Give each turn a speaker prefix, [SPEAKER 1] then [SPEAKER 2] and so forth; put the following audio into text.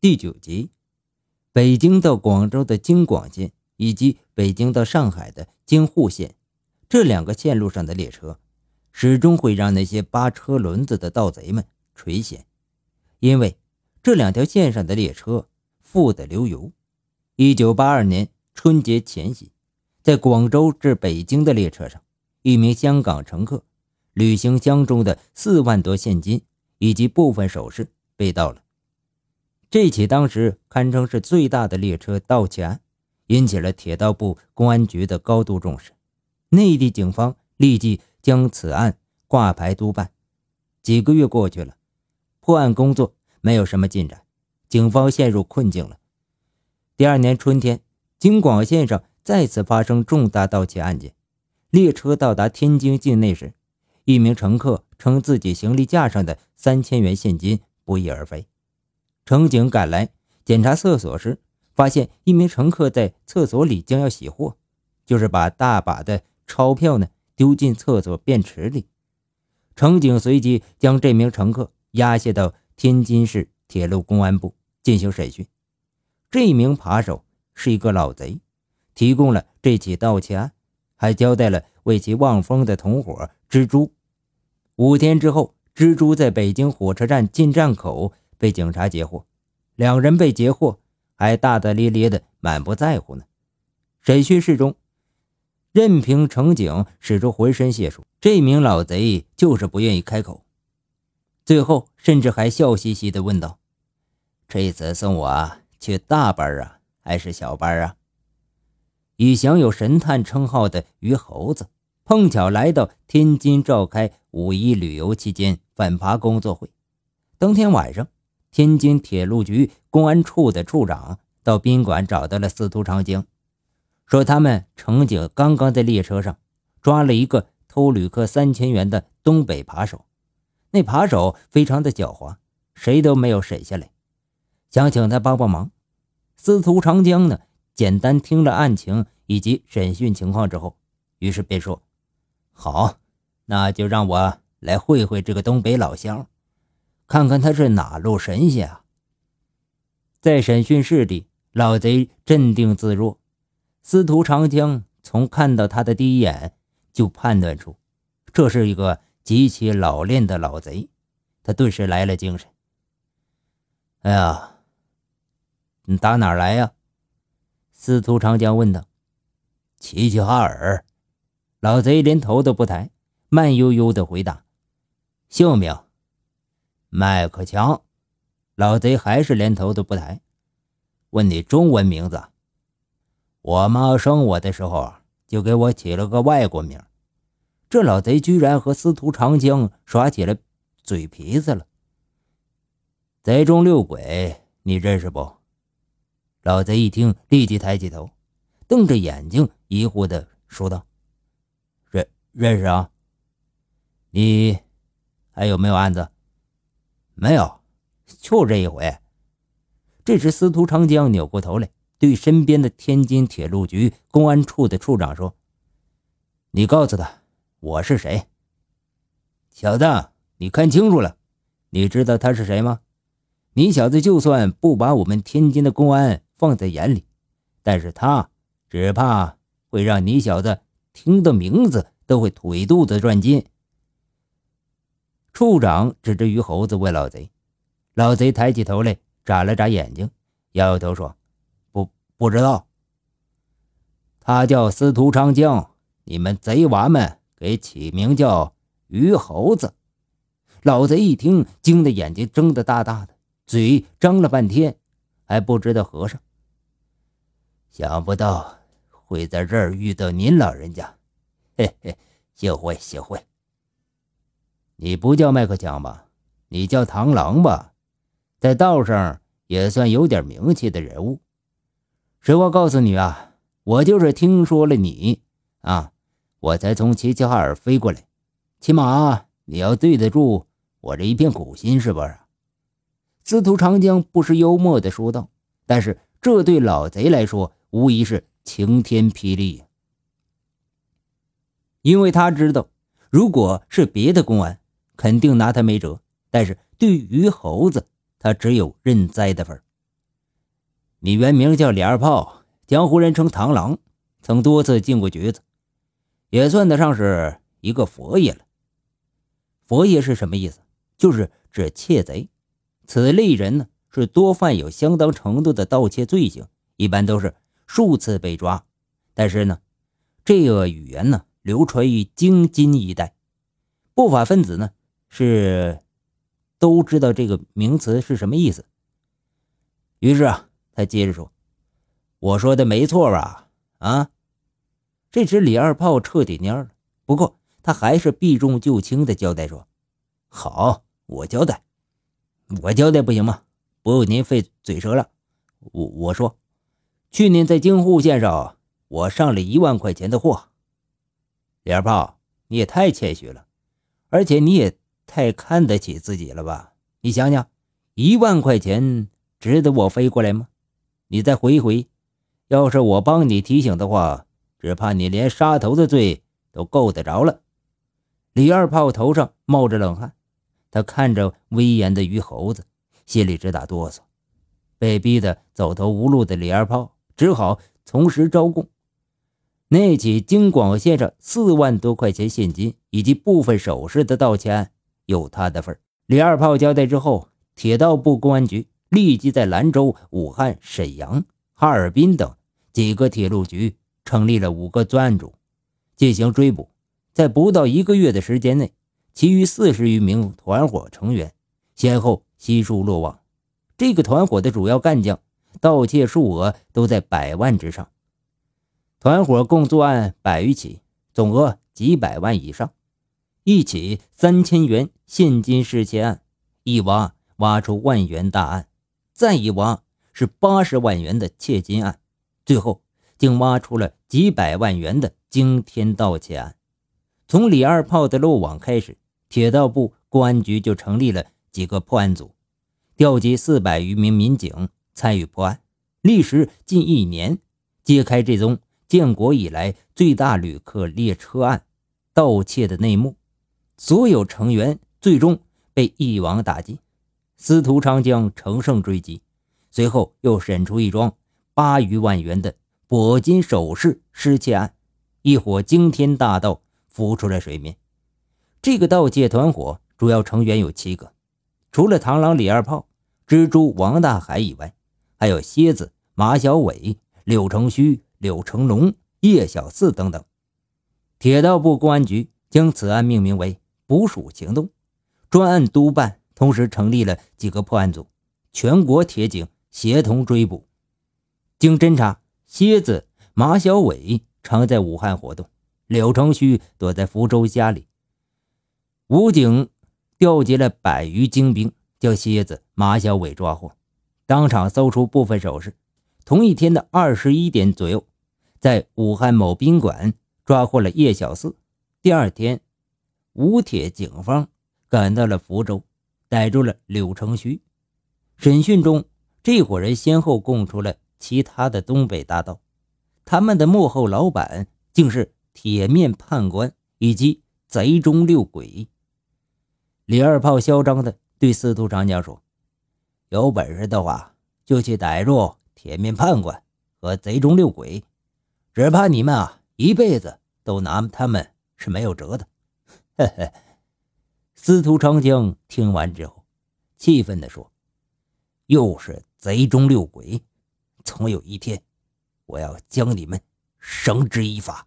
[SPEAKER 1] 第九集，北京到广州的京广线以及北京到上海的京沪线，这两个线路上的列车，始终会让那些扒车轮子的盗贼们垂涎，因为这两条线上的列车富得流油。一九八二年春节前夕，在广州至北京的列车上，一名香港乘客旅行箱中的四万多现金以及部分首饰被盗了。这起当时堪称是最大的列车盗窃案，引起了铁道部公安局的高度重视。内地警方立即将此案挂牌督办。几个月过去了，破案工作没有什么进展，警方陷入困境了。第二年春天，京广线上再次发生重大盗窃案件。列车到达天津境内时，一名乘客称自己行李架上的三千元现金不翼而飞。乘警赶来检查厕所时，发现一名乘客在厕所里将要洗货，就是把大把的钞票呢丢进厕所便池里。乘警随即将这名乘客押解到天津市铁路公安部进行审讯。这名扒手是一个老贼，提供了这起盗窃案，还交代了为其望风的同伙蜘蛛。五天之后，蜘蛛在北京火车站进站口。被警察截获，两人被截获，还大大咧咧的，满不在乎呢。审讯室中，任凭乘警使出浑身解数，这名老贼就是不愿意开口。最后，甚至还笑嘻嘻的问道：“这次送我去大班啊，还是小班啊？”以享有神探称号的于猴子，碰巧来到天津召开五一旅游期间反扒工作会，当天晚上。天津铁路局公安处的处长到宾馆找到了司徒长江，说他们乘警刚刚在列车上抓了一个偷旅客三千元的东北扒手，那扒手非常的狡猾，谁都没有审下来，想请他帮帮忙。司徒长江呢，简单听了案情以及审讯情况之后，于是便说：“好，那就让我来会会这个东北老乡。”看看他是哪路神仙啊！在审讯室里，老贼镇定自若。司徒长江从看到他的第一眼就判断出，这是一个极其老练的老贼。他顿时来了精神。哎呀，你打哪儿来呀？司徒长江问道。齐齐哈尔。老贼连头都不抬，慢悠悠的回答：“姓名。”麦克强，老贼还是连头都不抬，问你中文名字。我妈生我的时候就给我起了个外国名。这老贼居然和司徒长江耍起了嘴皮子了。贼中六鬼，你认识不？老贼一听，立即抬起头，瞪着眼睛，疑惑的说道：“认认识啊。你还有没有案子？”没有，就这一回。这时，司徒长江扭过头来，对身边的天津铁路局公安处的处长说：“你告诉他，我是谁。小子，你看清楚了，你知道他是谁吗？你小子就算不把我们天津的公安放在眼里，但是他只怕会让你小子听到名字都会腿肚子转筋。”处长指着于猴子问老贼，老贼抬起头来，眨了眨眼睛，摇摇头说：“不，不知道。他叫司徒长江，你们贼娃们给起名叫于猴子。”老贼一听，惊得眼睛睁得大大的，嘴张了半天，还不知道合上。想不到会在这儿遇到您老人家，嘿嘿，幸会幸会。你不叫麦克强吧？你叫螳螂吧，在道上也算有点名气的人物。实话告诉你啊，我就是听说了你啊，我才从齐齐哈尔飞过来。起码你要对得住我这一片苦心，是不是？司徒长江不失幽默地说道。但是这对老贼来说，无疑是晴天霹雳，因为他知道，如果是别的公安。肯定拿他没辙，但是对于猴子，他只有认栽的份你原名叫李二炮，江湖人称螳螂，曾多次进过局子，也算得上是一个佛爷了。佛爷是什么意思？就是指窃贼。此类人呢，是多犯有相当程度的盗窃罪行，一般都是数次被抓。但是呢，这个语言呢，流传于京津一带，不法分子呢是都知道这个名词是什么意思。于是啊。他接着说：“我说的没错吧？啊！”这时李二炮彻底蔫了。不过他还是避重就轻的交代说：“好，我交代，我交代不行吗？不用您费嘴舌了。我我说，去年在京沪线上，我上了一万块钱的货。李二炮，你也太谦虚了，而且你也太看得起自己了吧？你想想，一万块钱值得我飞过来吗？”你再回忆回，要是我帮你提醒的话，只怕你连杀头的罪都够得着了。李二炮头上冒着冷汗，他看着威严的于猴子，心里直打哆嗦。被逼得走投无路的李二炮，只好从实招供。那起京广线上四万多块钱现金以及部分首饰的盗窃案，有他的份李二炮交代之后，铁道部公安局。立即在兰州、武汉、沈阳、哈尔滨等几个铁路局成立了五个专案组，进行追捕。在不到一个月的时间内，其余四十余名团伙成员先后悉数落网。这个团伙的主要干将，盗窃数额都在百万之上。团伙共作案百余起，总额几百万以上。一起三千元现金失窃案，一挖挖出万元大案。再一挖是八十万元的窃金案，最后竟挖出了几百万元的惊天盗窃案。从李二炮的漏网开始，铁道部公安局就成立了几个破案组，调集四百余名民警参与破案，历时近一年，揭开这宗建国以来最大旅客列车案盗窃的内幕。所有成员最终被一网打尽。司徒长江乘胜追击，随后又审出一桩八余万元的铂金首饰失窃案，一伙惊天大盗浮出了水面。这个盗窃团伙主要成员有七个，除了螳螂李二炮、蜘蛛王大海以外，还有蝎子马小伟、柳成虚、柳成龙、叶小四等等。铁道部公安局将此案命名为“捕鼠行动”，专案督办。同时成立了几个破案组，全国铁警协同追捕。经侦查，蝎子马小伟常在武汉活动，柳成旭躲在福州家里。武警调集了百余精兵，将蝎子马小伟抓获，当场搜出部分首饰。同一天的二十一点左右，在武汉某宾馆抓获了叶小四。第二天，武铁警方赶到了福州。逮住了柳成虚，审讯中，这伙人先后供出了其他的东北大盗，他们的幕后老板竟是铁面判官以及贼中六鬼。李二炮嚣张的对司徒长江说：“有本事的话，就去逮住铁面判官和贼中六鬼，只怕你们啊，一辈子都拿他们是没有辙的。”嘿嘿。司徒长江听完之后，气愤地说：“又是贼中六鬼，总有一天，我要将你们绳之以法。”